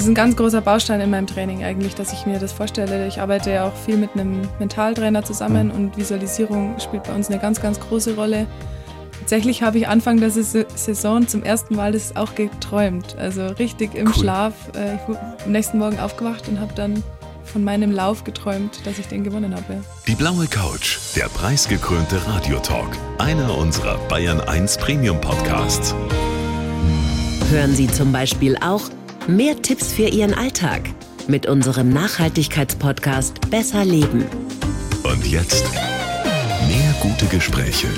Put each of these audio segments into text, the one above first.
ist ein ganz großer Baustein in meinem Training eigentlich, dass ich mir das vorstelle. Ich arbeite ja auch viel mit einem Mentaltrainer zusammen und Visualisierung spielt bei uns eine ganz, ganz große Rolle. Tatsächlich habe ich Anfang der Saison zum ersten Mal das auch geträumt. Also richtig im Cool. Schlaf. Äh, Ich bin am nächsten Morgen aufgewacht und habe dann von meinem Lauf geträumt, dass ich den gewonnen habe. Die blaue Couch, der preisgekrönte Radiotalk. Einer unserer Bayern 1 Premium Podcasts. Hören Sie zum Beispiel auch mehr Tipps für Ihren Alltag mit unserem Nachhaltigkeitspodcast Besser Leben. Und jetzt mehr gute Gespräche.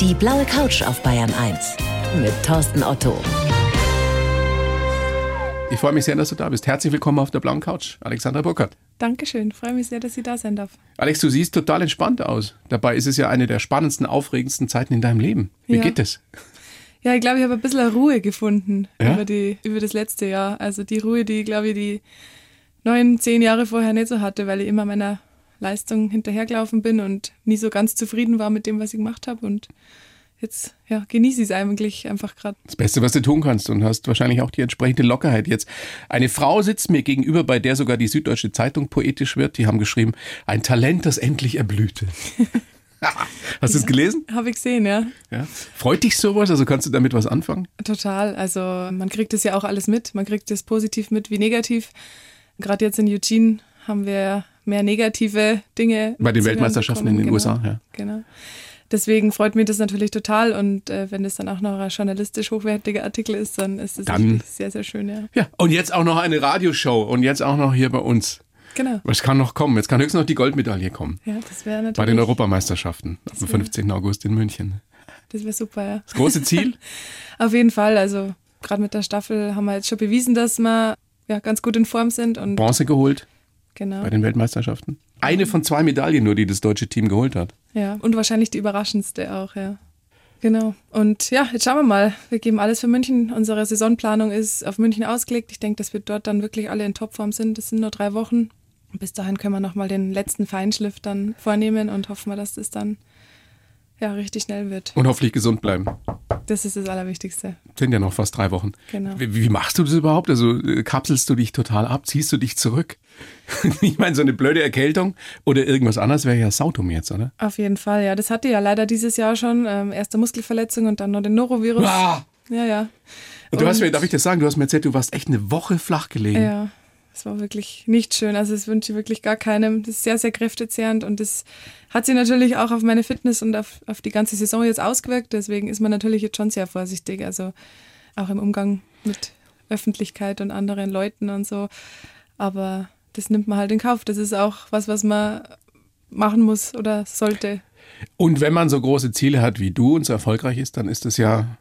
Die blaue Couch auf Bayern 1 mit Thorsten Otto. Ich freue mich sehr, dass du da bist. Herzlich willkommen auf der blauen Couch, Alexandra Burkhardt. Dankeschön, freue mich sehr, dass ich da sein darf. Alex, du siehst total entspannt aus. Dabei ist es ja eine der spannendsten, aufregendsten Zeiten in deinem Leben. Wie Ja. geht es? Ja, ich glaube, ich habe ein bisschen Ruhe gefunden Ja? über, die, über das letzte Jahr. Also die Ruhe, die, glaube ich, die neun, zehn Jahre vorher nicht so hatte, weil ich immer meiner Leistung hinterhergelaufen bin und nie so ganz zufrieden war mit dem, was ich gemacht habe. Und jetzt ja, genieße ich es eigentlich einfach gerade. Das Beste, was du tun kannst und hast wahrscheinlich auch die entsprechende Lockerheit jetzt. Eine Frau sitzt mir gegenüber, bei der sogar die Süddeutsche Zeitung poetisch wird. Die haben geschrieben, ein Talent, das endlich erblühte. Hast du es gelesen? Habe ich gesehen, ja. Ja. Freut dich sowas? Also kannst du damit was anfangen? Total. Also man kriegt das ja auch alles mit. Man kriegt es positiv mit wie negativ. Gerade jetzt in Eugene haben wir mehr negative Dinge. Bei den Weltmeisterschaften in bekommen. den genau. USA, ja. Genau. Deswegen freut mich das natürlich total und äh, wenn das dann auch noch ein journalistisch hochwertiger Artikel ist, dann ist natürlich sehr, sehr schön, ja. Ja. Und jetzt auch noch eine Radioshow und jetzt auch noch hier bei uns. Genau. Was kann noch kommen? Jetzt kann höchstens noch die Goldmedaille kommen. Ja, das wäre natürlich. Bei den Europameisterschaften am wär- 15. August in München. Das wäre super, ja. Das große Ziel? Auf jeden Fall. Also gerade mit der Staffel haben wir jetzt schon bewiesen, dass wir ja, ganz gut in Form sind und Bronze geholt genau. bei den Weltmeisterschaften. Eine von zwei Medaillen nur, die das deutsche Team geholt hat. Ja, und wahrscheinlich die überraschendste auch, ja. Genau. Und ja, jetzt schauen wir mal. Wir geben alles für München. Unsere Saisonplanung ist auf München ausgelegt. Ich denke, dass wir dort dann wirklich alle in Topform sind. Das sind nur drei Wochen. Bis dahin können wir nochmal den letzten Feinschliff dann vornehmen und hoffen wir, dass das dann ja richtig schnell wird. Und hoffentlich gesund bleiben. Das ist das Allerwichtigste. Sind ja noch fast drei Wochen. Genau. Wie, wie machst du das überhaupt? Also äh, kapselst du dich total ab? Ziehst du dich zurück? ich meine, so eine blöde Erkältung oder irgendwas anderes wäre ja sautum jetzt, oder? Auf jeden Fall, ja. Das hatte ja leider dieses Jahr schon. Ähm, erste Muskelverletzung und dann noch den Norovirus. Ah! Ja, ja. Und du hast mir, darf ich das sagen, du hast mir erzählt, du warst echt eine Woche flach gelegen. Ja, es war wirklich nicht schön. Also das wünsche ich wirklich gar keinem. Das ist sehr, sehr kräftezehrend und das hat sich natürlich auch auf meine Fitness und auf, auf die ganze Saison jetzt ausgewirkt. Deswegen ist man natürlich jetzt schon sehr vorsichtig. Also auch im Umgang mit Öffentlichkeit und anderen Leuten und so. Aber das nimmt man halt in Kauf. Das ist auch was, was man machen muss oder sollte. Und wenn man so große Ziele hat wie du und so erfolgreich ist, dann ist es ja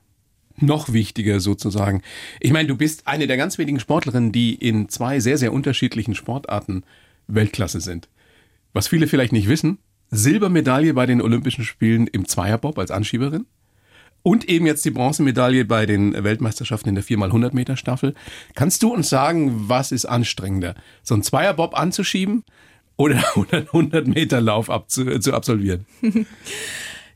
noch wichtiger sozusagen. Ich meine, du bist eine der ganz wenigen Sportlerinnen, die in zwei sehr, sehr unterschiedlichen Sportarten Weltklasse sind. Was viele vielleicht nicht wissen, Silbermedaille bei den Olympischen Spielen im Zweierbob als Anschieberin und eben jetzt die Bronzemedaille bei den Weltmeisterschaften in der 4x100 Meter Staffel. Kannst du uns sagen, was ist anstrengender? So ein Zweierbob anzuschieben oder 100 Meter Lauf abzu, zu absolvieren?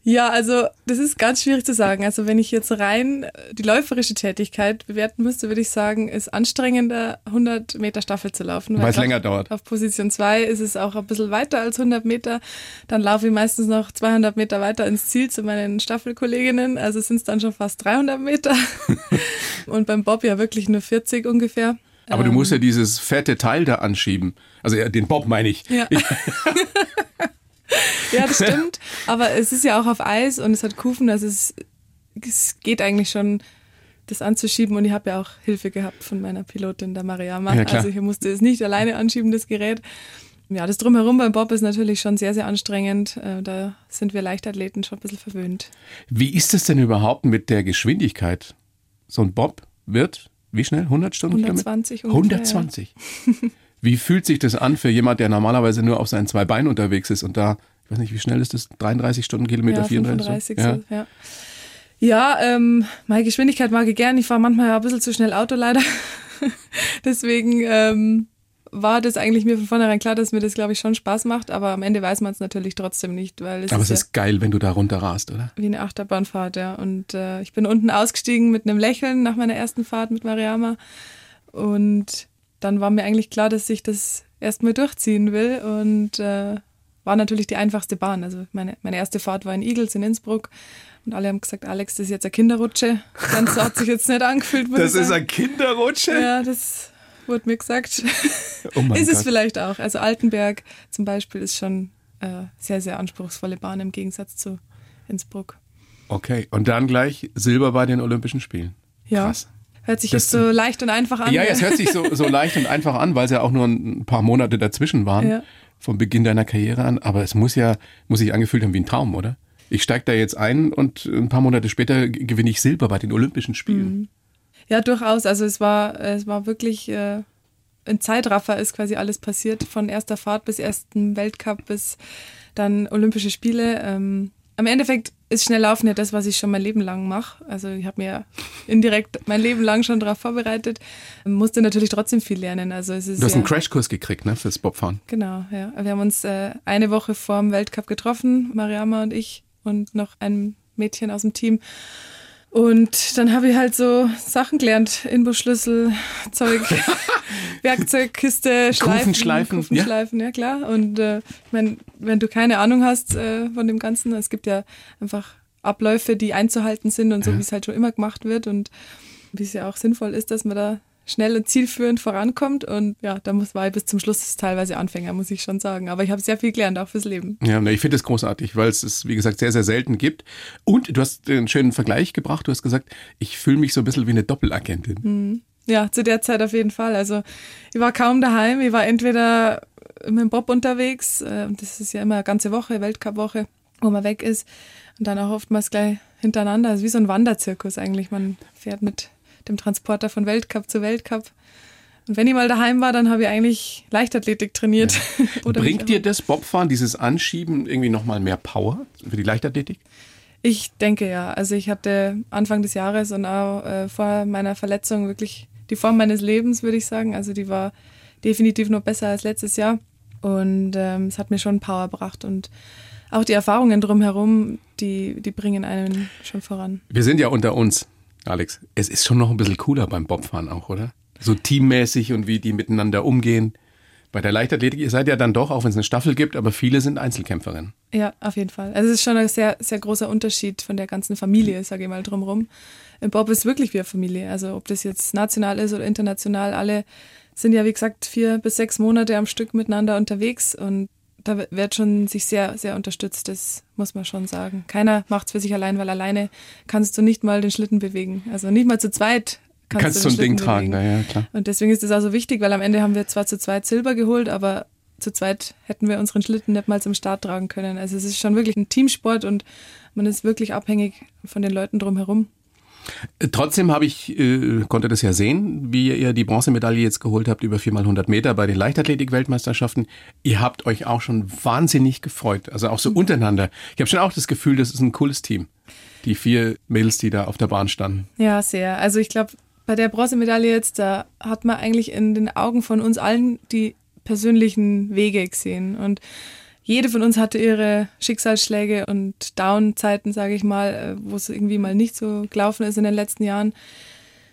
Ja, also das ist ganz schwierig zu sagen. Also wenn ich jetzt rein äh, die läuferische Tätigkeit bewerten müsste, würde ich sagen, ist anstrengender, 100 Meter Staffel zu laufen. Weil es länger dauert. Auf Position 2 ist es auch ein bisschen weiter als 100 Meter. Dann laufe ich meistens noch 200 Meter weiter ins Ziel zu meinen Staffelkolleginnen. Also sind es dann schon fast 300 Meter. Und beim Bob ja wirklich nur 40 ungefähr. Aber du Ähm, musst ja dieses fette Teil da anschieben. Also ja, den Bob meine ich. Ja. ja, das stimmt. Aber es ist ja auch auf Eis und es hat Kufen, also es, es geht eigentlich schon, das anzuschieben. Und ich habe ja auch Hilfe gehabt von meiner Pilotin, der Mariama. Ja, also ich musste es nicht alleine anschieben, das Gerät. Ja, das Drumherum beim Bob ist natürlich schon sehr, sehr anstrengend. Äh, Da sind wir Leichtathleten schon ein bisschen verwöhnt. Wie ist es denn überhaupt mit der Geschwindigkeit? So ein Bob wird, wie schnell? 100 Stundenkilometer? 120 ungefähr, 120. Wie fühlt sich das an für jemand, der normalerweise nur auf seinen zwei Beinen unterwegs ist und da, ich weiß nicht, wie schnell ist das? 33 Stundenkilometer, ja, 34? 35 so, ja. Ja, ähm, meine Geschwindigkeit mag ich gern. Ich fahre manchmal ja ein bisschen zu schnell Auto leider. Deswegen ähm, war das eigentlich mir von vornherein klar, dass mir das, glaube ich, schon Spaß macht. Aber am Ende weiß man es natürlich trotzdem nicht, weil es Aber ist, es ist geil, wenn du da runter rast, oder? ja wie eine Achterbahnfahrt, ja. Und äh, ich bin unten ausgestiegen mit einem Lächeln nach meiner ersten Fahrt mit Mariama. Und dann war mir eigentlich klar, dass ich das erstmal durchziehen will und äh, war natürlich die einfachste Bahn. Also meine, meine erste Fahrt war in Eagles in Innsbruck und alle haben gesagt, Alex, das ist jetzt eine Kinderrutsche. Ganz so hat sich jetzt nicht angefühlt. Das ist eine Kinderrutsche? Ja, das wurde mir gesagt. Oh ist Gott. es vielleicht auch. Also Altenberg zum Beispiel ist schon äh, sehr, sehr anspruchsvolle Bahn im Gegensatz zu Innsbruck. Okay, und dann gleich Silber bei den Olympischen Spielen. Ja. Krass. Hört sich das, jetzt so leicht und einfach an. Ja, es hört sich so, so leicht und einfach an, weil es ja auch nur ein paar Monate dazwischen waren, ja. vom Beginn deiner Karriere an. Aber es muss ja, muss sich angefühlt haben wie ein Traum, oder? Ich steige da jetzt ein und ein paar Monate später gewinne ich Silber bei den Olympischen Spielen. Mhm. Ja, durchaus. Also es war, es war wirklich äh, ein Zeitraffer ist quasi alles passiert, von erster Fahrt bis ersten Weltcup bis dann Olympische Spiele. Ähm, am Endeffekt ist schnell laufen ja das, was ich schon mein Leben lang mache. Also ich habe mir indirekt mein Leben lang schon darauf vorbereitet, musste natürlich trotzdem viel lernen. Also es ist du hast ja, einen Crashkurs gekriegt, ne, fürs Bobfahren. Genau, ja. Wir haben uns äh, eine Woche vor dem Weltcup getroffen, Mariama und ich und noch ein Mädchen aus dem Team. Und dann habe ich halt so Sachen gelernt, Inbusschlüssel, Zeug, Werkzeugkiste, Schleifen, Kufenschleifen, Kufenschleifen ja. ja klar. Und äh, ich mein, wenn du keine Ahnung hast äh, von dem Ganzen, es gibt ja einfach Abläufe, die einzuhalten sind und so, ja. wie es halt schon immer gemacht wird und wie es ja auch sinnvoll ist, dass man da schnell und zielführend vorankommt. Und ja, da muss ich bis zum Schluss teilweise Anfänger, muss ich schon sagen. Aber ich habe sehr viel gelernt, auch fürs Leben. Ja, ich finde es großartig, weil es es, wie gesagt, sehr, sehr selten gibt. Und du hast einen schönen Vergleich gebracht. Du hast gesagt, ich fühle mich so ein bisschen wie eine Doppelagentin. Mhm. Ja, zu der Zeit auf jeden Fall. Also ich war kaum daheim. Ich war entweder mit dem Bob unterwegs. Äh, das ist ja immer eine ganze Woche, Weltcup-Woche, wo man weg ist. Und dann auch oftmals gleich hintereinander. Also wie so ein Wanderzirkus eigentlich. Man fährt mit dem Transporter von Weltcup zu Weltcup. Und wenn ich mal daheim war, dann habe ich eigentlich Leichtathletik trainiert. Ja. Bringt dir das Bobfahren, dieses Anschieben irgendwie nochmal mehr Power für die Leichtathletik? Ich denke ja. Also ich hatte Anfang des Jahres und auch äh, vor meiner Verletzung wirklich die Form meines Lebens, würde ich sagen. Also die war definitiv noch besser als letztes Jahr. Und ähm, es hat mir schon Power gebracht. Und auch die Erfahrungen drumherum, die, die bringen einen schon voran. Wir sind ja unter uns. Alex, es ist schon noch ein bisschen cooler beim Bobfahren auch, oder? So teammäßig und wie die miteinander umgehen. Bei der Leichtathletik, ihr seid ja dann doch, auch wenn es eine Staffel gibt, aber viele sind Einzelkämpferinnen. Ja, auf jeden Fall. Also es ist schon ein sehr, sehr großer Unterschied von der ganzen Familie, sage ich mal, drumherum. Im Bob ist wirklich wie eine Familie. Also ob das jetzt national ist oder international, alle sind ja, wie gesagt, vier bis sechs Monate am Stück miteinander unterwegs und da wird schon sich sehr, sehr unterstützt, das muss man schon sagen. Keiner macht es für sich allein, weil alleine kannst du nicht mal den Schlitten bewegen. Also nicht mal zu zweit kannst, kannst du so ein Ding tragen. Da, ja, klar. Und deswegen ist das auch so wichtig, weil am Ende haben wir zwar zu zweit Silber geholt, aber zu zweit hätten wir unseren Schlitten nicht mal zum Start tragen können. Also es ist schon wirklich ein Teamsport und man ist wirklich abhängig von den Leuten drumherum. Trotzdem habe ich, äh, konnte das ja sehen, wie ihr die Bronzemedaille jetzt geholt habt über 4x100 Meter bei den Leichtathletik-Weltmeisterschaften. Ihr habt euch auch schon wahnsinnig gefreut, also auch so mhm. untereinander. Ich habe schon auch das Gefühl, das ist ein cooles Team. Die vier Mädels, die da auf der Bahn standen. Ja, sehr. Also ich glaube, bei der Bronzemedaille jetzt, da hat man eigentlich in den Augen von uns allen die persönlichen Wege gesehen und jede von uns hatte ihre Schicksalsschläge und Down-Zeiten, sage ich mal, äh, wo es irgendwie mal nicht so gelaufen ist in den letzten Jahren.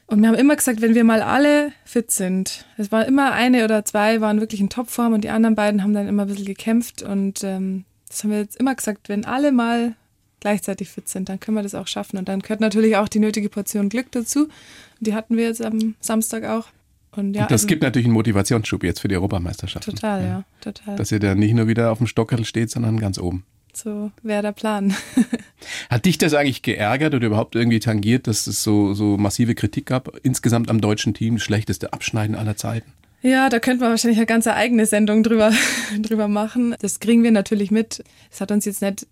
Und wir haben immer gesagt, wenn wir mal alle fit sind, es war immer eine oder zwei waren wirklich in Topform und die anderen beiden haben dann immer ein bisschen gekämpft und ähm, das haben wir jetzt immer gesagt, wenn alle mal gleichzeitig fit sind, dann können wir das auch schaffen. Und dann gehört natürlich auch die nötige Portion Glück dazu. Und die hatten wir jetzt am Samstag auch. Und, ja, und das also, gibt natürlich einen Motivationsschub jetzt für die Europameisterschaft. Total, ja. ja, total. Dass ihr da nicht nur wieder auf dem Stockerl steht, sondern ganz oben. So wäre der Plan. Hat dich das eigentlich geärgert oder überhaupt irgendwie tangiert, dass es so, so massive Kritik gab? Insgesamt am deutschen Team, schlechteste Abschneiden aller Zeiten? Ja, da könnte man wahrscheinlich eine ganze eigene Sendung drüber, drüber machen. Das kriegen wir natürlich mit. Es hat uns jetzt nicht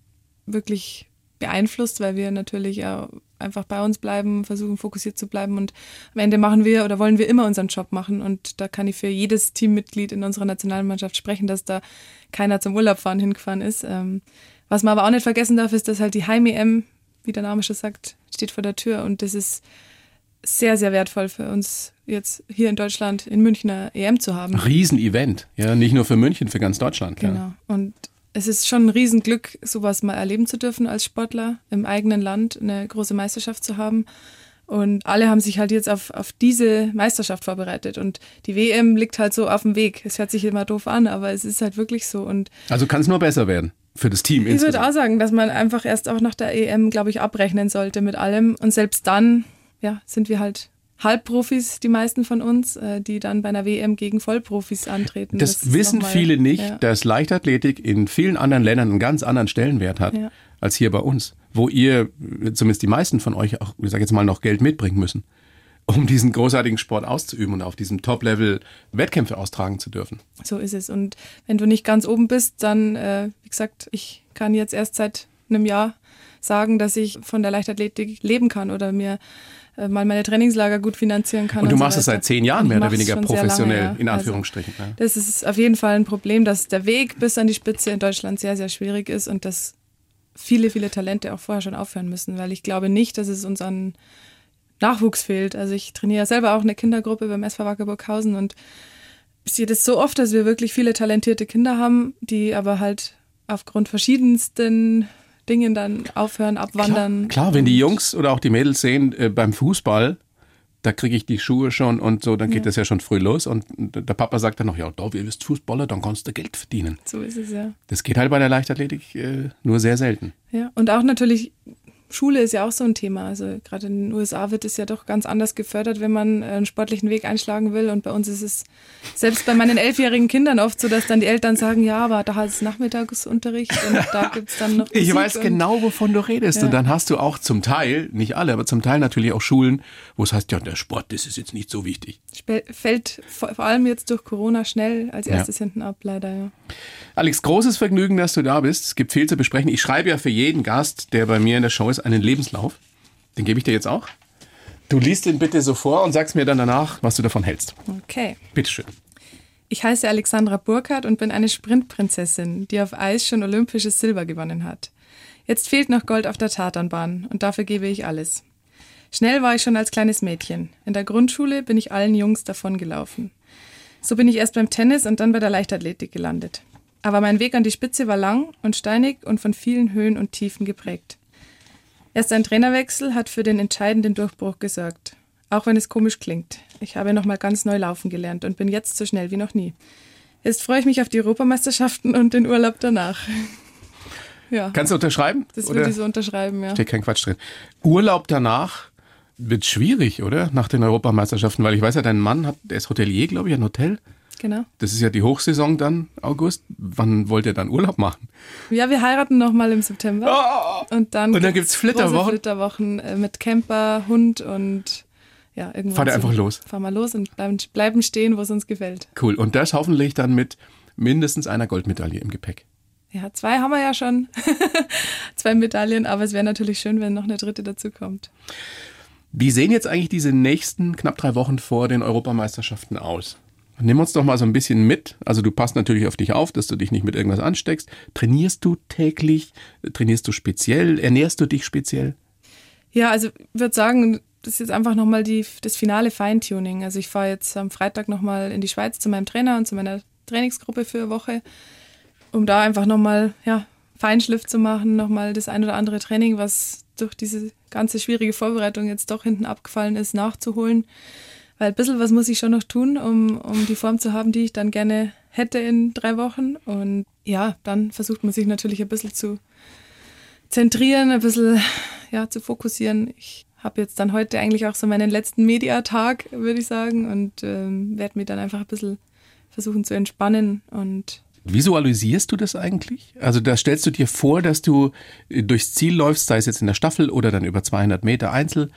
wirklich beeinflusst, weil wir natürlich ja einfach bei uns bleiben, versuchen fokussiert zu bleiben und am Ende machen wir oder wollen wir immer unseren Job machen und da kann ich für jedes Teammitglied in unserer Nationalmannschaft sprechen, dass da keiner zum Urlaub fahren hingefahren ist. Ähm, was man aber auch nicht vergessen darf, ist, dass halt die Heim-EM, wie der Name schon sagt, steht vor der Tür und das ist sehr, sehr wertvoll für uns jetzt hier in Deutschland, in München eine EM zu haben. Riesenevent, ja, nicht nur für München, für ganz Deutschland. Genau. Ja. Und es ist schon ein Riesenglück, sowas mal erleben zu dürfen als Sportler, im eigenen Land eine große Meisterschaft zu haben. Und alle haben sich halt jetzt auf, auf diese Meisterschaft vorbereitet. Und die WM liegt halt so auf dem Weg. Es hört sich immer doof an, aber es ist halt wirklich so. Und also kann es nur besser werden für das Team Ich würde auch sagen, dass man einfach erst auch nach der EM, glaube ich, abrechnen sollte mit allem. Und selbst dann, ja, sind wir halt Halbprofis, die meisten von uns, äh, die dann bei einer WM gegen Vollprofis antreten. Das, das wissen mal, viele nicht, ja. dass Leichtathletik in vielen anderen Ländern einen ganz anderen Stellenwert hat ja. als hier bei uns wo ihr, zumindest die meisten von euch, auch, ich sag jetzt mal, noch Geld mitbringen müssen, um diesen großartigen Sport auszuüben und auf diesem Top-Level Wettkämpfe austragen zu dürfen. So ist es. Und wenn du nicht ganz oben bist, dann, äh, wie gesagt, ich kann jetzt erst seit einem Jahr sagen, dass ich von der Leichtathletik leben kann oder mir mal meine Trainingslager gut finanzieren kann. Und du und machst so es seit zehn Jahren mehr oder weniger professionell, lange, ja. in also Anführungsstrichen. Also, Das ist auf jeden Fall ein Problem, dass der Weg bis an die Spitze in Deutschland sehr, sehr schwierig ist und das viele, viele Talente auch vorher schon aufhören müssen, weil ich glaube nicht, dass es uns an Nachwuchs fehlt. Also ich trainiere selber auch eine Kindergruppe beim SV Wackerburghausen und ich sehe das so oft, dass wir wirklich viele talentierte Kinder haben, die aber halt aufgrund verschiedensten Dingen dann aufhören, abwandern. Klar, klar wenn die Jungs oder auch die Mädels sehen, äh, beim Fußball, da kriege ich die Schuhe schon und so, dann geht ja. das ja schon früh los. Und der Papa sagt dann noch, ja, da, bist Fußballer, dann kannst du Geld verdienen. So ist es ja. Das geht halt bei der Leichtathletik äh, nur sehr selten. Ja, und auch natürlich Schule ist ja auch so ein Thema. Also gerade in den USA wird es ja doch ganz anders gefördert, wenn man einen sportlichen Weg einschlagen will. Und bei uns ist es selbst bei meinen elfjährigen Kindern oft so, dass dann die Eltern sagen, ja, aber da ist Nachmittagsunterricht und da gibt es dann noch. Musik ich weiß genau, wovon du redest. Ja. Und dann hast du auch zum Teil, nicht alle, aber zum Teil natürlich auch Schulen, wo es heißt, ja, der Sport, das ist jetzt nicht so wichtig. Fällt vor allem jetzt durch Corona schnell als erstes ja. hinten ab, leider, ja. Alex, großes Vergnügen, dass du da bist. Es gibt viel zu besprechen. Ich schreibe ja für jeden Gast, der bei mir in der Show ist, einen Lebenslauf. Den gebe ich dir jetzt auch. Du liest ihn bitte so vor und sagst mir dann danach, was du davon hältst. Okay. Bitteschön. Ich heiße Alexandra Burkhardt und bin eine Sprintprinzessin, die auf Eis schon olympisches Silber gewonnen hat. Jetzt fehlt noch Gold auf der Tatanbahn und dafür gebe ich alles. Schnell war ich schon als kleines Mädchen. In der Grundschule bin ich allen Jungs davongelaufen. So bin ich erst beim Tennis und dann bei der Leichtathletik gelandet. Aber mein Weg an die Spitze war lang und steinig und von vielen Höhen und Tiefen geprägt. Erst ein Trainerwechsel hat für den entscheidenden Durchbruch gesorgt. Auch wenn es komisch klingt. Ich habe nochmal ganz neu laufen gelernt und bin jetzt so schnell wie noch nie. Jetzt freue ich mich auf die Europameisterschaften und den Urlaub danach. ja. Kannst du unterschreiben? Das würde ich so unterschreiben, ja. Steht kein Quatsch drin. Urlaub danach wird schwierig, oder? Nach den Europameisterschaften, weil ich weiß ja, dein Mann hat, der ist Hotelier, glaube ich, ein Hotel. Genau. Das ist ja die Hochsaison dann, August. Wann wollt ihr dann Urlaub machen? Ja, wir heiraten nochmal im September. Oh, und dann, und dann gibt es Flitterwochen. Flitterwochen äh, mit Camper, Hund und ja, irgendwann. Fahrt einfach los? Fahren wir los und bleiben, bleiben stehen, wo es uns gefällt. Cool. Und das hoffentlich dann mit mindestens einer Goldmedaille im Gepäck. Ja, zwei haben wir ja schon. zwei Medaillen, aber es wäre natürlich schön, wenn noch eine dritte dazu kommt. Wie sehen jetzt eigentlich diese nächsten knapp drei Wochen vor den Europameisterschaften aus? Nimm uns doch mal so ein bisschen mit. Also du passt natürlich auf dich auf, dass du dich nicht mit irgendwas ansteckst. Trainierst du täglich? Trainierst du speziell? Ernährst du dich speziell? Ja, also ich würde sagen, das ist jetzt einfach nochmal das finale Feintuning. Also ich fahre jetzt am Freitag nochmal in die Schweiz zu meinem Trainer und zu meiner Trainingsgruppe für eine Woche, um da einfach nochmal ja, Feinschliff zu machen, nochmal das ein oder andere Training, was durch diese ganze schwierige Vorbereitung jetzt doch hinten abgefallen ist, nachzuholen. Weil ein bisschen was muss ich schon noch tun, um, um die Form zu haben, die ich dann gerne hätte in drei Wochen. Und ja, dann versucht man sich natürlich ein bisschen zu zentrieren, ein bisschen ja, zu fokussieren. Ich habe jetzt dann heute eigentlich auch so meinen letzten Mediatag, würde ich sagen, und ähm, werde mir dann einfach ein bisschen versuchen zu entspannen und Visualisierst du das eigentlich? Also da stellst du dir vor, dass du durchs Ziel läufst, sei es jetzt in der Staffel oder dann über 200 Meter Einzel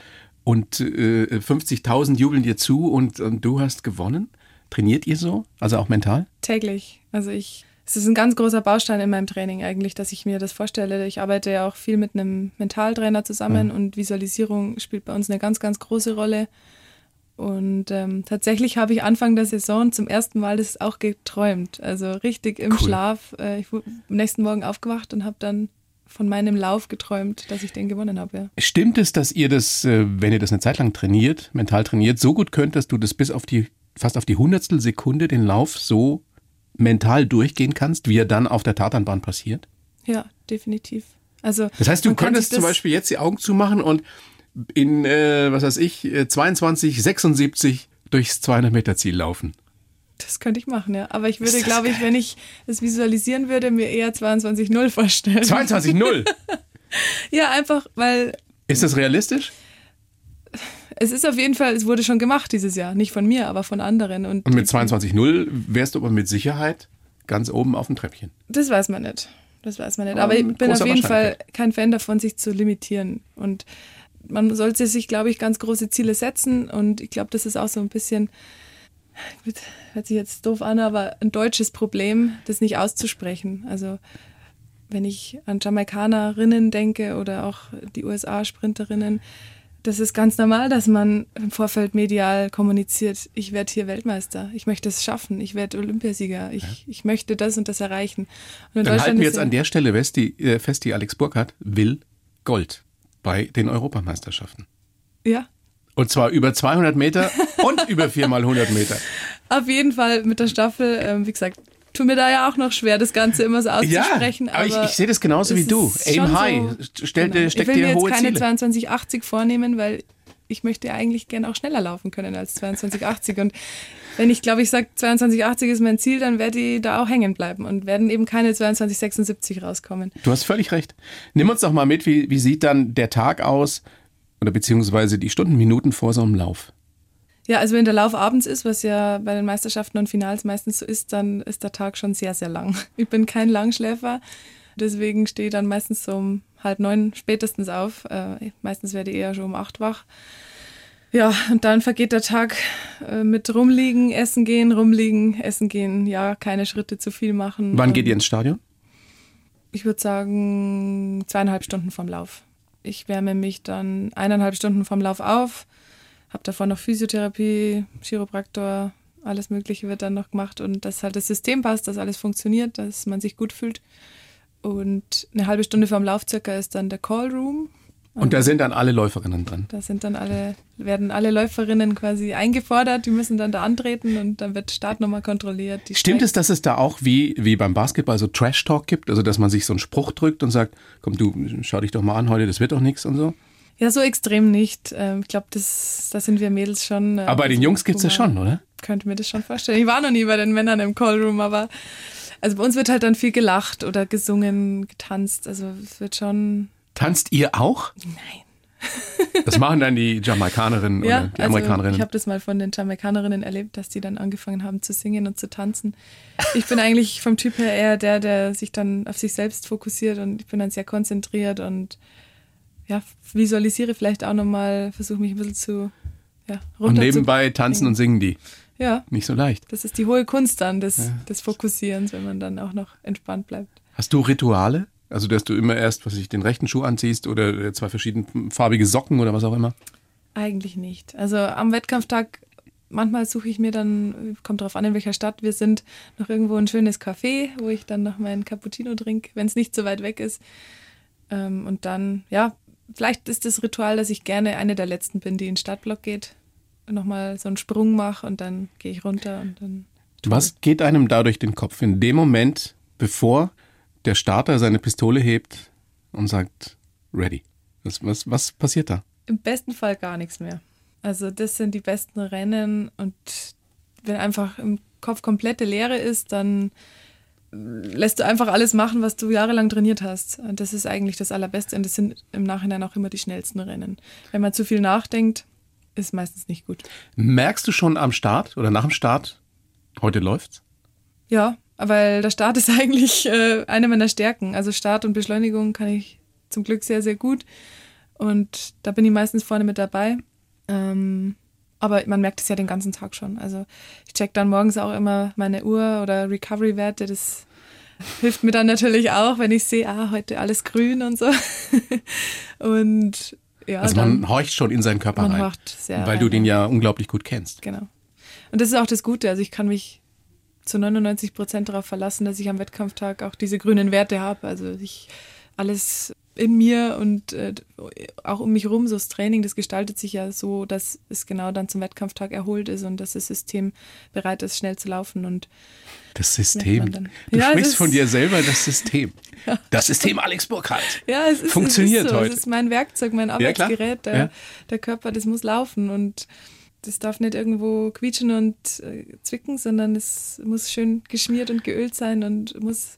und äh, 50.000 jubeln dir zu und, und du hast gewonnen. Trainiert ihr so? Also auch mental? Täglich. Also ich, es ist ein ganz großer Baustein in meinem Training eigentlich, dass ich mir das vorstelle. Ich arbeite ja auch viel mit einem Mentaltrainer zusammen mhm. und Visualisierung spielt bei uns eine ganz, ganz große Rolle. Und ähm, tatsächlich habe ich Anfang der Saison zum ersten Mal das auch geträumt. Also richtig im cool. Schlaf. Äh, ich wurde am nächsten Morgen aufgewacht und habe dann von meinem Lauf geträumt, dass ich den gewonnen habe. Ja. Stimmt es, dass ihr das, äh, wenn ihr das eine Zeit lang trainiert, mental trainiert, so gut könnt, dass du das bis auf die, fast auf die hundertstel Sekunde den Lauf so mental durchgehen kannst, wie er dann auf der Tatanbahn passiert? Ja, definitiv. Also, das heißt, du könntest zum Beispiel jetzt die Augen zumachen und in, äh, was weiß ich, 22, 76 durchs 200 Meter Ziel laufen. Das könnte ich machen, ja. Aber ich würde, glaube ich, wenn ich es visualisieren würde, mir eher 22-0 vorstellen. 22-0? ja, einfach, weil. Ist das realistisch? Es ist auf jeden Fall, es wurde schon gemacht dieses Jahr. Nicht von mir, aber von anderen. Und, Und mit 22-0 wärst du aber mit Sicherheit ganz oben auf dem Treppchen. Das weiß man nicht. Das weiß man nicht. Aber ich bin auf jeden Fall kein Fan davon, sich zu limitieren. Und man sollte sich, glaube ich, ganz große Ziele setzen. Und ich glaube, das ist auch so ein bisschen, hört sich jetzt doof an, aber ein deutsches Problem, das nicht auszusprechen. Also wenn ich an Jamaikanerinnen denke oder auch die USA-Sprinterinnen, das ist ganz normal, dass man im Vorfeld medial kommuniziert, ich werde hier Weltmeister, ich möchte es schaffen, ich werde Olympiasieger, ich, ja. ich möchte das und das erreichen. Und Dann halten wir jetzt an der Stelle fest die, äh, fest, die Alex Burkhardt will Gold bei den Europameisterschaften. Ja. Und zwar über 200 Meter und über 4 mal 100 Meter. Auf jeden Fall mit der Staffel, ähm, wie gesagt, tut mir da ja auch noch schwer, das Ganze immer so auszusprechen. Ja, aber, aber ich, ich sehe das genauso wie du. Aim high, so, stell, genau. steck dir hohe Ziele. Ich will mir jetzt keine 2280 vornehmen, weil ich möchte eigentlich gerne auch schneller laufen können als 2280 und wenn ich glaube, ich sage 2280 ist mein Ziel, dann werde ich da auch hängen bleiben und werden eben keine 2276 rauskommen. Du hast völlig recht. Nimm uns doch mal mit, wie, wie sieht dann der Tag aus oder beziehungsweise die Stunden, Minuten vor so einem Lauf? Ja, also wenn der Lauf abends ist, was ja bei den Meisterschaften und Finals meistens so ist, dann ist der Tag schon sehr, sehr lang. Ich bin kein Langschläfer, deswegen stehe ich dann meistens so um halb neun spätestens auf. Äh, meistens werde ich eher schon um acht wach. Ja, und dann vergeht der Tag äh, mit rumliegen, essen gehen, rumliegen, essen gehen. Ja, keine Schritte zu viel machen. Wann geht ihr ins Stadion? Ich würde sagen zweieinhalb Stunden vom Lauf. Ich wärme mich dann eineinhalb Stunden vom Lauf auf, habe davor noch Physiotherapie, Chiropraktor, alles Mögliche wird dann noch gemacht und dass halt das System passt, dass alles funktioniert, dass man sich gut fühlt. Und eine halbe Stunde vorm Lauf circa ist dann der Call Room. Und da sind dann alle Läuferinnen dran. Da sind dann alle, werden alle Läuferinnen quasi eingefordert, die müssen dann da antreten und dann wird Startnummer kontrolliert. Stimmt es, dass es da auch wie, wie beim Basketball so Trash-Talk gibt? Also dass man sich so einen Spruch drückt und sagt, komm du, schau dich doch mal an heute, das wird doch nichts und so? Ja, so extrem nicht. Ähm, ich glaube, da sind wir Mädels schon. Äh, aber bei den Jungs gibt es das schon, oder? Könnte mir das schon vorstellen. Ich war noch nie bei den Männern im Callroom, aber also bei uns wird halt dann viel gelacht oder gesungen, getanzt. Also es wird schon. Tanzt ihr auch? Nein. Das machen dann die Jamaikanerinnen ja, oder die also Amerikanerinnen. Ich habe das mal von den Jamaikanerinnen erlebt, dass die dann angefangen haben zu singen und zu tanzen. Ich bin eigentlich vom Typ her eher der, der sich dann auf sich selbst fokussiert und ich bin dann sehr konzentriert und ja, visualisiere vielleicht auch nochmal, versuche mich ein bisschen zu ja, Und nebenbei tanzen und singen die. Ja. Nicht so leicht. Das ist die hohe Kunst dann des, ja. des Fokussierens, wenn man dann auch noch entspannt bleibt. Hast du Rituale? Also, dass du immer erst, was ich, den rechten Schuh anziehst oder zwei verschiedene farbige Socken oder was auch immer? Eigentlich nicht. Also am Wettkampftag, manchmal suche ich mir dann, kommt darauf an, in welcher Stadt wir sind, noch irgendwo ein schönes Café, wo ich dann noch meinen Cappuccino trinke, wenn es nicht so weit weg ist. Ähm, und dann, ja, vielleicht ist das Ritual, dass ich gerne eine der letzten bin, die in den Stadtblock geht, nochmal so einen Sprung mache und dann gehe ich runter und dann. Was geht einem da durch den Kopf in dem Moment, bevor der Starter seine Pistole hebt und sagt, ready? Was, was, was passiert da? Im besten Fall gar nichts mehr. Also das sind die besten Rennen und wenn einfach im Kopf komplette Leere ist, dann lässt du einfach alles machen, was du jahrelang trainiert hast. Und das ist eigentlich das Allerbeste und das sind im Nachhinein auch immer die schnellsten Rennen. Wenn man zu viel nachdenkt, ist meistens nicht gut. Merkst du schon am Start oder nach dem Start, heute läuft's? Ja, weil der Start ist eigentlich äh, eine meiner Stärken. Also Start und Beschleunigung kann ich zum Glück sehr, sehr gut. Und da bin ich meistens vorne mit dabei. Ähm, aber man merkt es ja den ganzen Tag schon. Also ich check dann morgens auch immer meine Uhr oder Recovery-Werte. Das hilft mir dann natürlich auch, wenn ich sehe, ah, heute alles grün und so. und ja. Also man horcht schon in seinen Körper man rein. Horcht sehr weil rein, du den ja unglaublich gut kennst. Genau. Und das ist auch das Gute. Also ich kann mich zu 99 Prozent darauf verlassen, dass ich am Wettkampftag auch diese grünen Werte habe. Also ich alles in mir und äh, auch um mich rum, so das Training, das gestaltet sich ja so, dass es genau dann zum Wettkampftag erholt ist und dass das System bereit ist, schnell zu laufen. Und das System. Du Ja, sprichst das- von dir selber das System. Das System Alex Burkhardt. ja, es ist, Funktioniert es ist so. heute. Es ist mein Werkzeug, mein. Arbeitsgerät. der, Ja. der Körper, das muss laufen und das darf nicht irgendwo quietschen und äh, zwicken, sondern es muss schön geschmiert und geölt sein und muss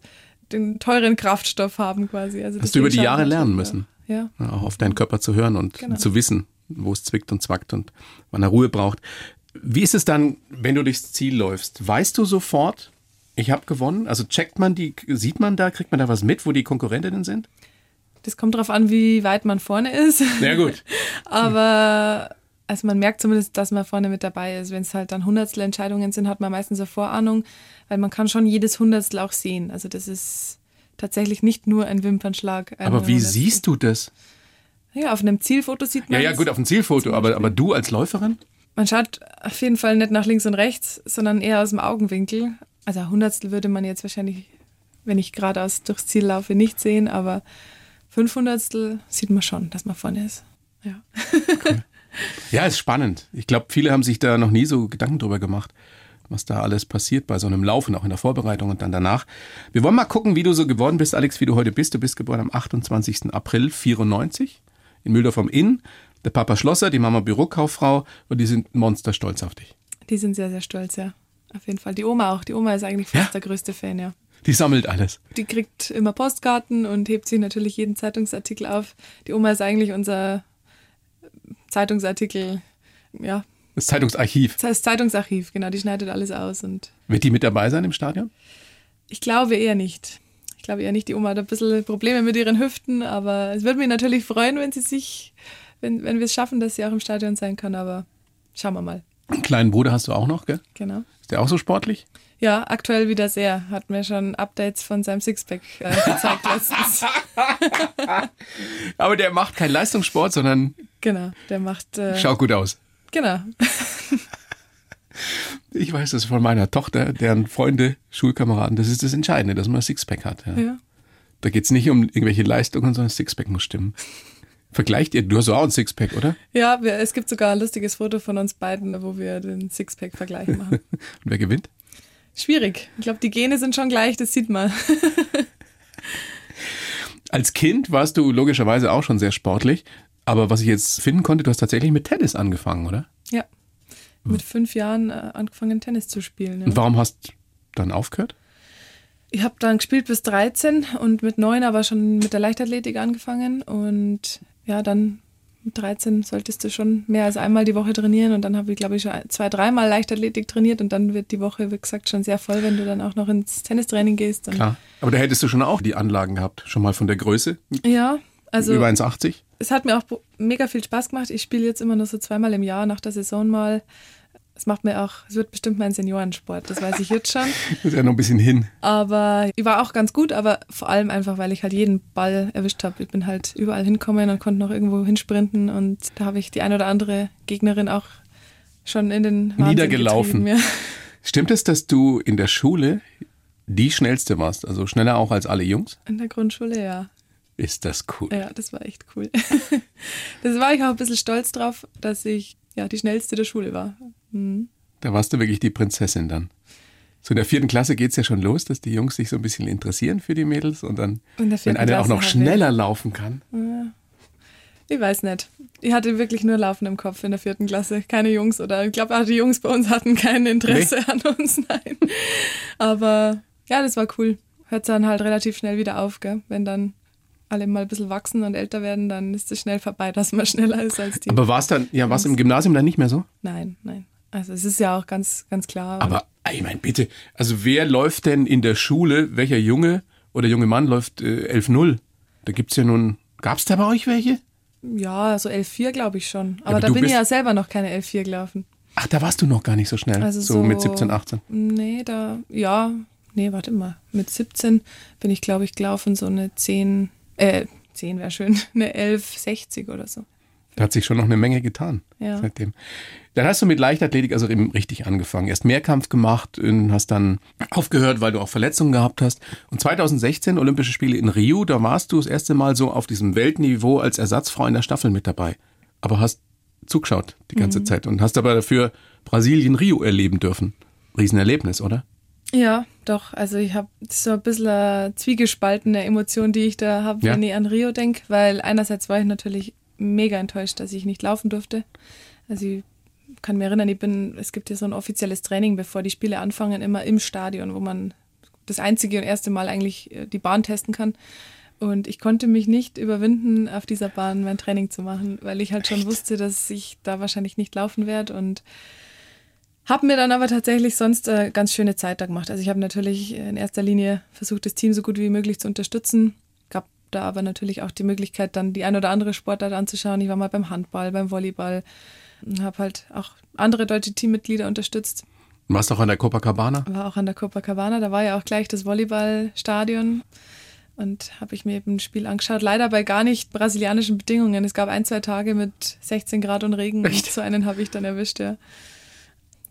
den teuren Kraftstoff haben quasi. Also Hast du über die Jahre lernen müssen. auch. Ja. Ja, Auch auf deinen Körper zu hören und Genau. zu wissen, wo es zwickt und zwackt und wann er Ruhe braucht. Wie ist es dann, wenn du durchs Ziel läufst? Weißt du sofort, ich habe gewonnen? Also checkt man die, sieht man da, kriegt man da was mit, wo die Konkurrentinnen sind? Das kommt darauf an, wie weit man vorne ist. Ja gut. Aber also man merkt zumindest, dass man vorne mit dabei ist. Wenn es halt dann Hundertstel Entscheidungen sind, hat man meistens eine Vorahnung, weil man kann schon jedes Hundertstel auch sehen. Also das ist tatsächlich nicht nur ein Wimpernschlag. ein Aber wie Hundertstel. siehst du das? Ja, auf einem Zielfoto sieht man Ja, ja, gut, auf dem Zielfoto, aber, aber du als Läuferin? Man schaut auf jeden Fall nicht nach links und rechts, sondern eher aus dem Augenwinkel. Also ein Hundertstel würde man jetzt wahrscheinlich, wenn ich geradeaus durchs Ziel laufe, nicht sehen, aber Fünfhundertstel sieht man schon, dass man vorne ist. Ja. Ja, ist spannend. Ich glaube, viele haben sich da noch nie so Gedanken drüber gemacht, was da alles passiert bei so einem Laufen, auch in der Vorbereitung und dann danach. Wir wollen mal gucken, wie du so geworden bist, Alex, wie du heute bist. Du bist geboren am 28. April 94 in Mühldorf am Inn. Der Papa Schlosser, die Mama Bürokauffrau und die sind monsterstolz auf dich. Die sind sehr, sehr stolz, ja. Auf jeden Fall. Die Oma auch. Die Oma ist eigentlich fast Ja? der größte Fan, ja. Die sammelt alles. Die kriegt immer Postkarten und hebt sich natürlich jeden Zeitungsartikel auf. Die Oma ist eigentlich unser Zeitungsartikel, ja, Das Zeitungsarchiv. das heißt Zeitungsarchiv, genau, die schneidet alles aus und Wird die mit dabei sein im Stadion? ich glaube eher nicht. Ich glaube eher nicht, die Oma hat ein bisschen Probleme mit ihren Hüften, aber es würde mich natürlich freuen, wenn sie sich, wenn, wenn wir es schaffen, dass sie auch im Stadion sein kann, aber schauen wir mal. Einen kleinen Bruder hast du auch noch, gell? Genau. Der auch so sportlich? Ja, aktuell wieder sehr. Hat mir schon Updates von seinem Sixpack äh, gezeigt letztens. Aber der macht keinen Leistungssport, sondern Genau, der macht. Äh, schaut gut aus. Genau. Ich weiß das von meiner Tochter, deren Freunde, Schulkameraden, das ist das Entscheidende, dass man ein Sixpack hat. Ja. Ja. Da geht's nicht um irgendwelche Leistungen, sondern das Sixpack muss stimmen. Vergleicht ihr, du hast auch ein Sixpack, oder? Ja, wir, es gibt sogar ein lustiges Foto von uns beiden, wo wir den Sixpack-Vergleich machen. Und wer gewinnt? Schwierig. Ich glaube, die Gene sind schon gleich, das sieht man. Als Kind warst du logischerweise auch schon sehr sportlich, aber was ich jetzt finden konnte, du hast tatsächlich mit Tennis angefangen, oder? Ja. Mit fünf Jahren äh, angefangen, Tennis zu spielen. Ja. Und warum hast du dann aufgehört? Ich habe dann gespielt bis 13 und mit neun aber schon mit der Leichtathletik angefangen. Und ja, dann mit 13 solltest du schon mehr als einmal die Woche trainieren. Und dann habe ich, glaube ich, schon zwei, dreimal Leichtathletik trainiert. Und dann wird die Woche, wie gesagt, schon sehr voll, wenn du dann auch noch ins Tennistraining gehst. Klar. Aber da hättest du schon auch die Anlagen gehabt, schon mal von der Größe, Ja, also über 1,80. es hat mir auch mega viel Spaß gemacht. Ich spiele jetzt immer nur so zweimal im Jahr nach der Saison mal. Es macht mir auch, es wird bestimmt mein Seniorensport, das weiß ich jetzt schon. Ist ja noch ein bisschen hin. Aber ich war auch ganz gut, aber vor allem einfach, weil ich halt jeden Ball erwischt habe. Ich bin halt überall hinkommen und konnte noch irgendwo hinsprinten und da habe ich die ein oder andere Gegnerin auch schon in den Wahnsinn Niedergelaufen. Ja. Stimmt es, dass du in der Schule die schnellste warst, also schneller auch als alle Jungs? In der Grundschule, ja. Ist das cool. Ja, das war echt cool. das war ich auch ein bisschen stolz drauf, dass ich ja die schnellste der Schule war. Mhm. Da warst du wirklich die Prinzessin dann. So in der vierten Klasse geht's ja schon los, dass die Jungs sich so ein bisschen interessieren für die Mädels und dann, der wenn einer auch Klasse noch haben wir- schneller laufen kann. Ich weiß nicht. Ich hatte wirklich nur Laufen im Kopf in der vierten Klasse. Keine Jungs oder ich glaube auch die Jungs bei uns hatten kein Interesse an uns, nein. Aber ja, das war cool. Hört dann halt relativ schnell wieder auf, gell? Wenn dann alle mal ein bisschen wachsen und älter werden, dann ist es schnell vorbei, dass man schneller ist als die. Aber war es dann, ja, war es im Gymnasium dann nicht mehr so? nein, nein. Also es ist ja auch ganz, ganz klar. Aber ich meine, bitte, also wer läuft denn in der Schule, welcher Junge oder junge Mann läuft äh, 11-0? Da gibt's ja nun, gab's da bei euch welche? ja, so 11,4 glaube ich schon. Aber, aber da bin ich ja selber noch keine 11,4 gelaufen. Ach, da warst du noch gar nicht so schnell, Also so, so, mit 17, 18. Nee, da, ja, nee, warte mal. Mit 17 bin ich, glaube ich, gelaufen, so eine 10, äh, 10 wäre schön, eine 11,60 oder so. Da hat sich schon noch eine Menge getan Ja. seitdem. Dann hast du mit Leichtathletik also eben richtig angefangen. Erst Mehrkampf gemacht und hast dann aufgehört, weil du auch Verletzungen gehabt hast. Und 2016 Olympische Spiele in Rio, da warst du das erste Mal so auf diesem Weltniveau als Ersatzfrau in der Staffel mit dabei. Aber hast zugeschaut die ganze Zeit und hast aber dafür Brasilien Rio erleben dürfen. Riesenerlebnis, oder? Ja, doch. Also ich habe so ein bisschen eine zwiegespaltene Emotion, die ich da habe, Ja. wenn ich an Rio denke, weil einerseits war ich natürlich mega enttäuscht, dass ich nicht laufen durfte. Also ich kann mich erinnern, ich bin, es gibt ja so ein offizielles Training, bevor die Spiele anfangen, immer im Stadion, wo man das einzige und erste Mal eigentlich äh, die Bahn testen kann. Und ich konnte mich nicht überwinden, auf dieser Bahn mein Training zu machen, weil ich halt schon wusste, dass ich da wahrscheinlich nicht laufen werde und habe mir dann aber tatsächlich sonst äh, ganz schöne Zeit da gemacht. Also ich habe natürlich in erster Linie versucht, das Team so gut wie möglich zu unterstützen. Gab da aber natürlich auch die Möglichkeit, dann die ein oder andere Sportart anzuschauen. Ich war mal beim Handball, beim Volleyball und habe halt auch andere deutsche Teammitglieder unterstützt. Du warst auch an der Copacabana. War auch an der Copacabana, da war ja auch gleich das Volleyballstadion und habe ich mir eben ein Spiel angeschaut. Leider bei gar nicht brasilianischen Bedingungen. Es gab ein, zwei Tage mit 16 Grad und Regen Echt? und so einen habe ich dann erwischt, ja.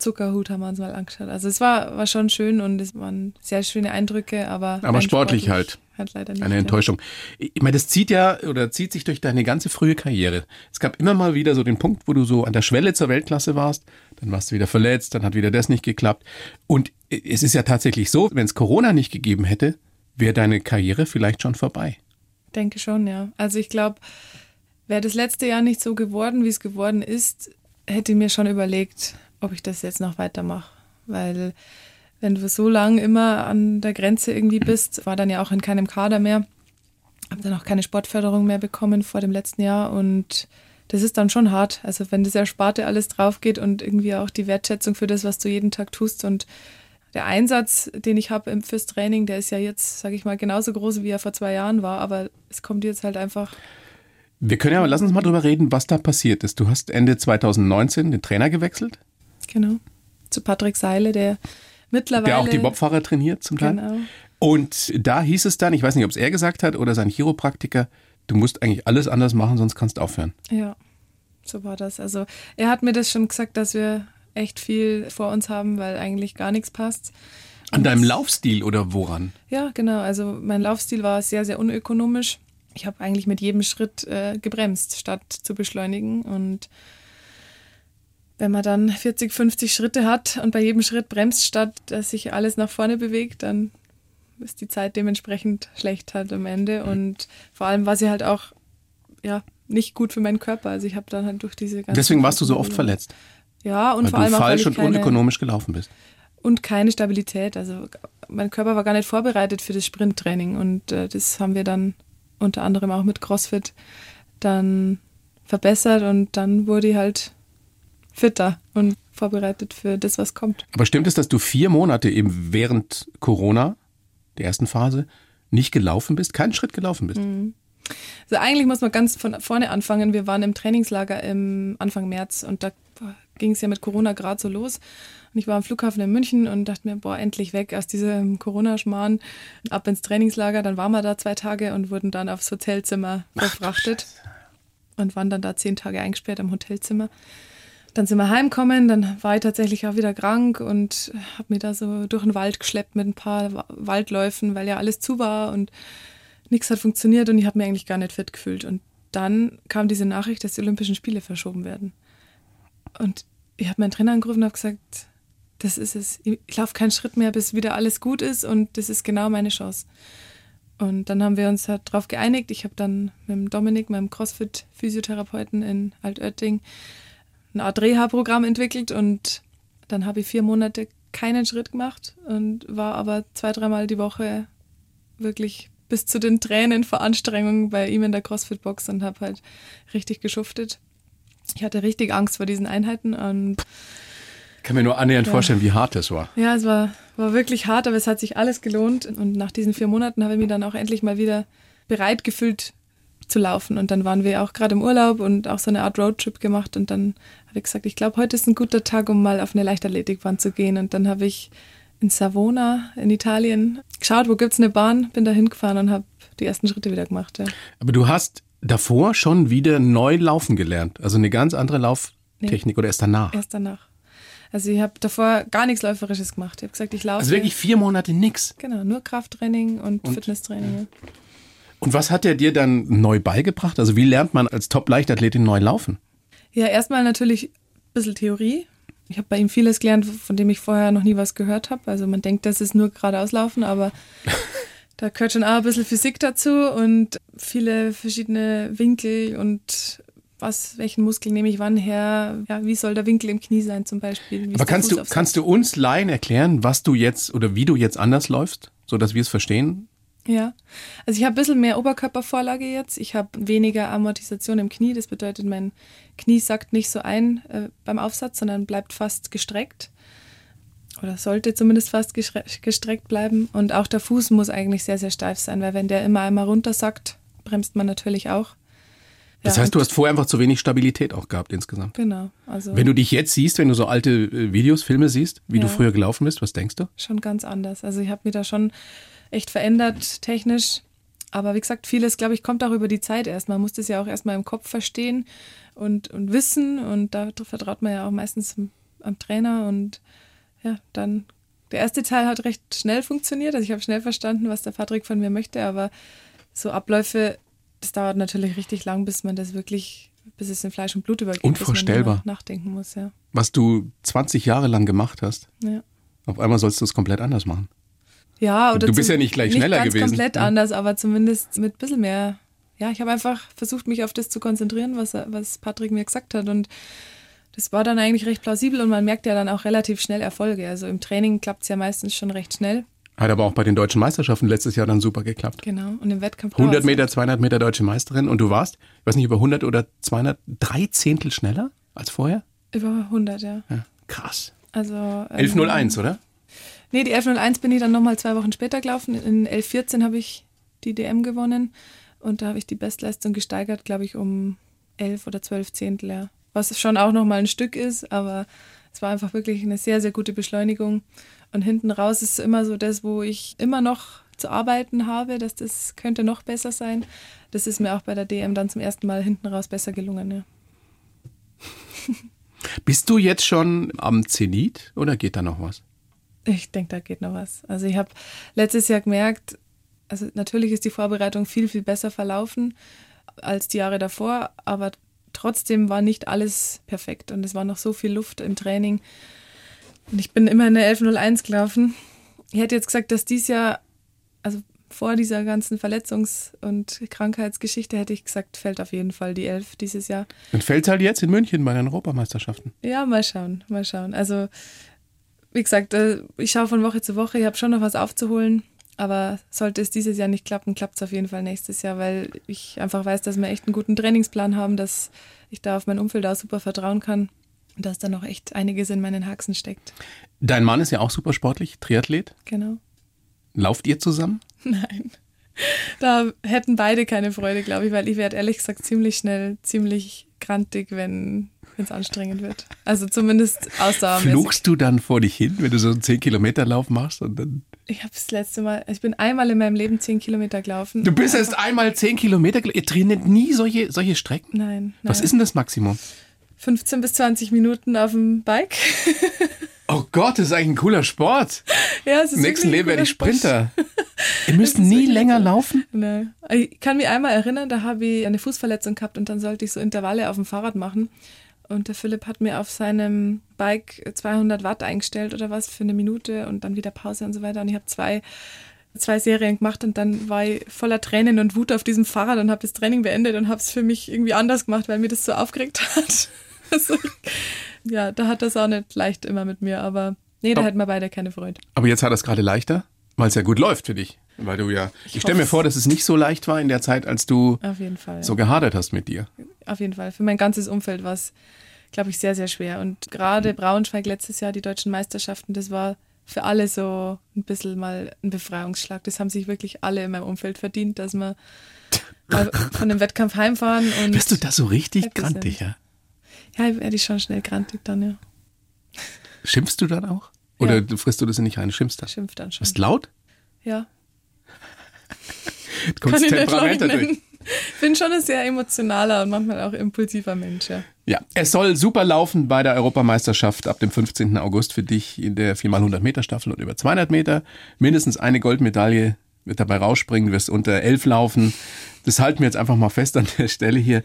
Zuckerhut haben wir uns mal angeschaut. Also es war, war schon schön und es waren sehr schöne Eindrücke, aber. Aber rein sportlich halt. Halt leider nicht. Eine ja. Enttäuschung. Ich meine, das zieht ja oder zieht sich durch deine ganze frühe Karriere. Es gab immer mal wieder so den Punkt, wo du so an der Schwelle zur Weltklasse warst, dann warst du wieder verletzt, dann hat wieder das nicht geklappt. Und es ist ja tatsächlich so, wenn es Corona nicht gegeben hätte, wäre deine Karriere vielleicht schon vorbei. Denke schon, ja. Also ich glaube, wäre das letzte Jahr nicht so geworden, wie es geworden ist, hätte ich mir schon überlegt, ob ich das jetzt noch weitermache. Weil wenn du so lange immer an der Grenze irgendwie bist, war dann ja auch in keinem Kader mehr, habe dann auch keine Sportförderung mehr bekommen vor dem letzten Jahr und das ist dann schon hart. Also wenn das Ersparte alles drauf geht und irgendwie auch die Wertschätzung für das, was du jeden Tag tust und der Einsatz, den ich habe fürs Training, der ist ja jetzt, sage ich mal, genauso groß, wie er vor zwei Jahren war, aber es kommt jetzt halt einfach Wir können ja, lass uns mal drüber reden, was da passiert ist. Du hast Ende 2019 den Trainer gewechselt, Genau. Zu Patrick Seile, der mittlerweile. der auch die Bobfahrer trainiert zum Teil. Genau. Und da hieß es dann, ich weiß nicht, ob es er gesagt hat oder sein Chiropraktiker, du musst eigentlich alles anders machen, sonst kannst du aufhören. Ja, so war das. Also er hat mir das schon gesagt, dass wir echt viel vor uns haben, weil eigentlich gar nichts passt. An deinem Laufstil oder woran? Ja, genau. Also mein Laufstil war sehr, sehr unökonomisch. Ich habe eigentlich mit jedem Schritt äh, gebremst, statt zu beschleunigen. Und wenn man dann 40, 50 Schritte hat und bei jedem Schritt bremst, statt dass sich alles nach vorne bewegt, dann ist die Zeit dementsprechend schlecht halt am Ende. Und vor allem war sie halt auch ja, nicht gut für meinen Körper. Also ich habe dann halt durch diese ganzen Deswegen warst du so oft verletzt, Ja, und weil vor du allem auch, weil falsch ich und unökonomisch gelaufen bist. und keine Stabilität. Also mein Körper war gar nicht vorbereitet für das Sprinttraining und äh, das haben wir dann unter anderem auch mit CrossFit dann verbessert und dann wurde ich halt fitter und vorbereitet für das, was kommt. Aber stimmt es, dass du vier Monate eben während Corona, der ersten Phase, nicht gelaufen bist, keinen Schritt gelaufen bist? Also eigentlich muss man ganz von vorne anfangen. Wir waren im Trainingslager im Anfang März und da ging es ja mit Corona gerade so los. Und ich war am Flughafen in München und dachte mir, boah, endlich weg aus diesem Corona-Schmarrn, ab ins Trainingslager. Dann waren wir da zwei Tage und wurden dann aufs Hotelzimmer verfrachtet und waren dann da zehn Tage eingesperrt am Hotelzimmer. Dann sind wir heimgekommen, dann war ich tatsächlich auch wieder krank und habe mich da so durch den Wald geschleppt mit ein paar Wa- Waldläufen, weil ja alles zu war und nichts hat funktioniert und ich habe mich eigentlich gar nicht fit gefühlt. Und dann kam diese Nachricht, dass die Olympischen Spiele verschoben werden. Und ich habe meinen Trainer angerufen und habe gesagt, das ist es. Ich, ich laufe keinen Schritt mehr, bis wieder alles gut ist und das ist genau meine Chance. Und dann haben wir uns halt darauf geeinigt. Ich habe dann mit dem Dominik, meinem CrossFit-Physiotherapeuten in Altötting, eine Art Reha-Programm entwickelt und dann habe ich vier Monate keinen Schritt gemacht und war aber zwei, dreimal die Woche wirklich bis zu den Tränen vor Anstrengung bei ihm in der CrossFit-Box und habe halt richtig geschuftet. Ich hatte richtig Angst vor diesen Einheiten und Ich kann mir nur annähernd Ja. vorstellen, wie hart das war. ja, es war, war wirklich hart, aber es hat sich alles gelohnt. Und nach diesen vier Monaten habe ich mich dann auch endlich mal wieder bereit gefühlt zu laufen. Und dann waren wir auch gerade im Urlaub und auch so eine Art Roadtrip gemacht. Und dann habe ich gesagt, ich glaube, heute ist ein guter Tag, um mal auf eine Leichtathletikbahn zu gehen. Und dann habe ich in Savona in Italien geschaut, wo gibt's eine Bahn, bin da hingefahren und habe die ersten Schritte wieder gemacht. Ja. Aber du hast davor schon wieder neu laufen gelernt? Also eine ganz andere Lauftechnik oder erst danach? Erst danach. Also ich habe davor gar nichts Läuferisches gemacht. Ich habe gesagt, ich laufe. Also wirklich vier Monate nix. Genau, nur Krafttraining und, Und? Fitnesstraining. ja. Und was hat er dir dann neu beigebracht? Also wie lernt man als Top-Leichtathletin neu laufen? Ja, erstmal natürlich ein bisschen Theorie. Ich habe bei ihm vieles gelernt, von dem ich vorher noch nie was gehört habe. Also man denkt, das ist nur geradeaus laufen, aber da gehört schon auch ein bisschen Physik dazu und viele verschiedene Winkel und was, welchen Muskel nehme ich wann her? Ja, wie soll der Winkel im Knie sein zum Beispiel? Wie Aber kannst du, kannst du uns Laien erklären, was du jetzt oder wie du jetzt anders läufst, sodass wir es verstehen? Ja, also ich habe ein bisschen mehr Oberkörpervorlage jetzt. Ich habe weniger Amortisation im Knie. Das bedeutet, mein Knie sackt nicht so ein äh, beim Aufsatz, sondern bleibt fast gestreckt. Oder sollte zumindest fast gestreckt bleiben. Und auch der Fuß muss eigentlich sehr, sehr steif sein, weil wenn der immer einmal runtersackt, bremst man natürlich auch. Das Ja, heißt, du hast vorher einfach zu wenig Stabilität auch gehabt insgesamt. Genau, also Wenn du dich jetzt siehst, wenn du so alte äh, Videos, Filme siehst, wie du Ja. früher gelaufen bist, was denkst du? schon ganz anders. Also ich habe mich da schon echt verändert technisch. Aber wie gesagt, vieles, glaube ich, kommt auch über die Zeit erst. Man muss das ja auch erstmal im Kopf verstehen und, und wissen. Und da vertraut man ja auch meistens am, am Trainer. Und ja, dann der erste Teil hat recht schnell funktioniert. Also ich habe schnell verstanden, was der Patrick von mir möchte. Aber so Abläufe, das dauert natürlich richtig lang, bis man das wirklich, bis es in Fleisch und Blut übergeht. Unvorstellbar. Bis man nachdenken muss, ja. Was du 20 Jahre lang gemacht hast, ja. auf einmal sollst du es komplett anders machen. Ja, oder Du bist ja nicht gleich schneller ganz gewesen. komplett Ja. anders, aber zumindest mit ein bisschen mehr. Ja, ich habe einfach versucht, mich auf das zu konzentrieren, was, was Patrick mir gesagt hat. Und das war dann eigentlich recht plausibel und man merkt ja dann auch relativ schnell Erfolge. Also im Training klappt es ja meistens schon recht schnell. Hat aber auch bei den deutschen Meisterschaften letztes Jahr dann super geklappt. Genau. Und im Wettkampf 100 dauert's. Meter, 200 Meter deutsche Meisterin und du warst, ich weiß nicht, über 100 oder 200, drei Zehntel schneller als vorher? Über 100, ja. Ja, krass. Also. ähm, 11.01, oder? Nee, die 11.01 bin ich dann nochmal zwei Wochen später gelaufen. In 11.14 habe ich die DM gewonnen und da habe ich die Bestleistung gesteigert, glaube ich, um 11 oder 12 Zehntel. Ja. Was schon auch nochmal ein Stück ist, aber es war einfach wirklich eine sehr, sehr gute Beschleunigung. Und hinten raus ist immer so das, wo ich immer noch zu arbeiten habe, dass das könnte noch besser sein. Das ist mir auch bei der DM dann zum ersten Mal hinten raus besser gelungen. Ja. Bist du jetzt schon am Zenit oder geht da noch was? Ich denke, da geht noch was. Also ich habe letztes Jahr gemerkt, also natürlich ist die Vorbereitung viel, viel besser verlaufen als die Jahre davor, aber trotzdem war nicht alles perfekt und es war noch so viel Luft im Training. Und ich bin immer in der 11.01 gelaufen. Ich hätte jetzt gesagt, dass dies Jahr, also vor dieser ganzen Verletzungs- und Krankheitsgeschichte, hätte ich gesagt, fällt auf jeden Fall die 11 dieses Jahr. Dann fällt halt jetzt in München bei den Europameisterschaften. Ja, mal schauen, mal schauen. Also, wie gesagt, äh, ich schaue von Woche zu Woche, ich habe schon noch was aufzuholen, aber sollte es dieses Jahr nicht klappen, klappt es auf jeden Fall nächstes Jahr, weil ich einfach weiß, dass wir echt einen guten Trainingsplan haben, dass ich da auf mein Umfeld auch super vertrauen kann und dass da noch echt einiges in meinen Haxen steckt. Dein Mann ist ja auch super sportlich, Triathlet. Genau. Lauft ihr zusammen? Nein. Da hätten beide keine Freude, glaube ich, weil ich werde ehrlich gesagt ziemlich schnell, ziemlich grantig, wenn es anstrengend wird. Also zumindest ausdauermäßig. Fluchst du dann vor dich hin, wenn du so einen 10 Kilometer Lauf machst und dann. Ich habe das letzte Mal, ich bin einmal in meinem Leben zehn Kilometer gelaufen. Du bist erst einmal 10 Kilometer, gel- ihr trainiert nie solche, solche Strecken? Nein, nein. Was ist denn das Maximum? 15 bis 20 Minuten auf dem Bike. Oh Gott, das ist eigentlich ein cooler Sport. ja, es ist Im nächsten Leben werde ich. Sprinter. Ihr müsst nie länger so. laufen? Nee. Ich kann mich einmal erinnern, da habe ich eine Fußverletzung gehabt und dann sollte ich so Intervalle auf dem Fahrrad machen. Und der Philipp hat mir auf seinem Bike 200 Watt eingestellt oder was für eine Minute und dann wieder Pause und so weiter. Und ich habe zwei, zwei Serien gemacht und dann war ich voller Tränen und Wut auf diesem Fahrrad und habe das Training beendet und habe es für mich irgendwie anders gemacht, weil mir das so aufgeregt hat. Also, ja, da hat das auch nicht leicht immer mit mir, aber nee, da Aber- hätten wir beide keine Freude. Aber jetzt hat es gerade leichter, weil es ja gut läuft für dich. Weil du ja. Ich, stelle mir vor, dass es nicht so leicht war in der Zeit, als du Fall. so gehadert hast mit dir. Auf jeden Fall. Für mein ganzes Umfeld war es, glaube ich, sehr, sehr schwer. Und gerade Braunschweig letztes Jahr, die deutschen Meisterschaften, das war für alle so ein bisschen mal ein Befreiungsschlag. Das haben sich wirklich alle in meinem Umfeld verdient, dass wir von dem Wettkampf heimfahren. Und Bist du da so richtig grantig, ja? Ja, werde ich schon schnell grantig dann, ja. Schimpfst du dann auch? Oder Ja. du frisst du das nicht rein? Schimpfst das? Schimpft dann schon. Bist laut? Ja. Kommt das Temperament dadurch? Ich bin schon ein sehr emotionaler und manchmal auch impulsiver Mensch, ja. Ja, es soll super laufen bei der Europameisterschaft ab dem 15. August für dich in der 4x100 Meter Staffel und über 200 Meter. Mindestens eine Goldmedaille wird dabei rausspringen, wirst unter 11 laufen. Das halten wir jetzt einfach mal fest an der Stelle hier.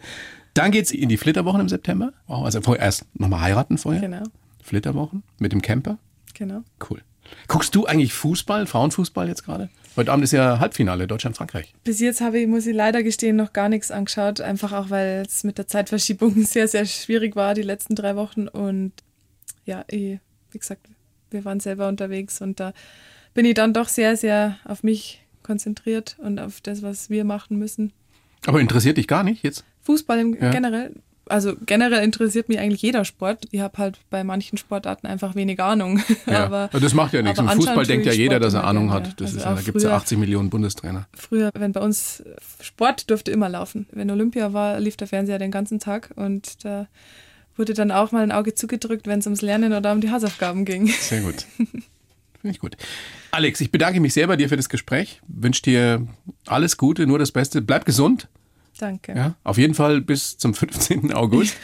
Dann geht's in die Flitterwochen im September. Wow, also vorher erst nochmal heiraten vorher. Genau, Flitterwochen mit dem Camper. genau. Cool. Guckst du eigentlich Fußball, Frauenfußball jetzt gerade? Heute Abend ist ja Halbfinale Deutschland-Frankreich. Bis jetzt habe ich, muss ich leider gestehen, noch gar nichts angeschaut. Einfach auch, weil es mit der Zeitverschiebung sehr, sehr schwierig war, die letzten drei Wochen. Und ja, ich, wie gesagt, wir waren selber unterwegs und da bin ich dann doch sehr, sehr auf mich konzentriert und auf das, was wir machen müssen. Aber interessiert dich gar nicht jetzt? Fußball im Ja. generell, also generell interessiert mich eigentlich jeder Sport. Ich habe halt bei manchen Sportarten einfach wenig Ahnung. aber das macht ja nichts. Im Fußball denkt ja jeder, Sport dass er Ahnung gerne, hat. Das Also ist ja, da gibt es ja früher- 80 Millionen Bundestrainer. Früher, wenn bei uns Sport durfte immer laufen. Wenn Olympia war, lief der Fernseher den ganzen Tag und da wurde dann auch mal ein Auge zugedrückt, wenn es ums Lernen oder um die Hausaufgaben ging. Sehr gut. Finde ich gut. Alex, ich bedanke mich sehr bei dir für das Gespräch. Wünsche dir alles Gute, nur das Beste. Bleib gesund. Danke. Ja, auf jeden Fall bis zum 15. August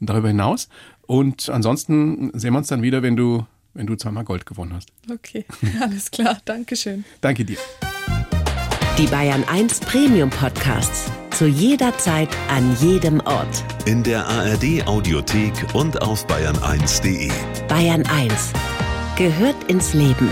und darüber hinaus. Und ansonsten sehen wir uns dann wieder, wenn du, wenn du zweimal Gold gewonnen hast. Okay, alles klar. Dankeschön. Danke dir. Die Bayern 1 Premium Podcasts. Zu jeder Zeit, an jedem Ort. In der ARD Audiothek und auf bayern1.de. Bayern 1 gehört ins Leben.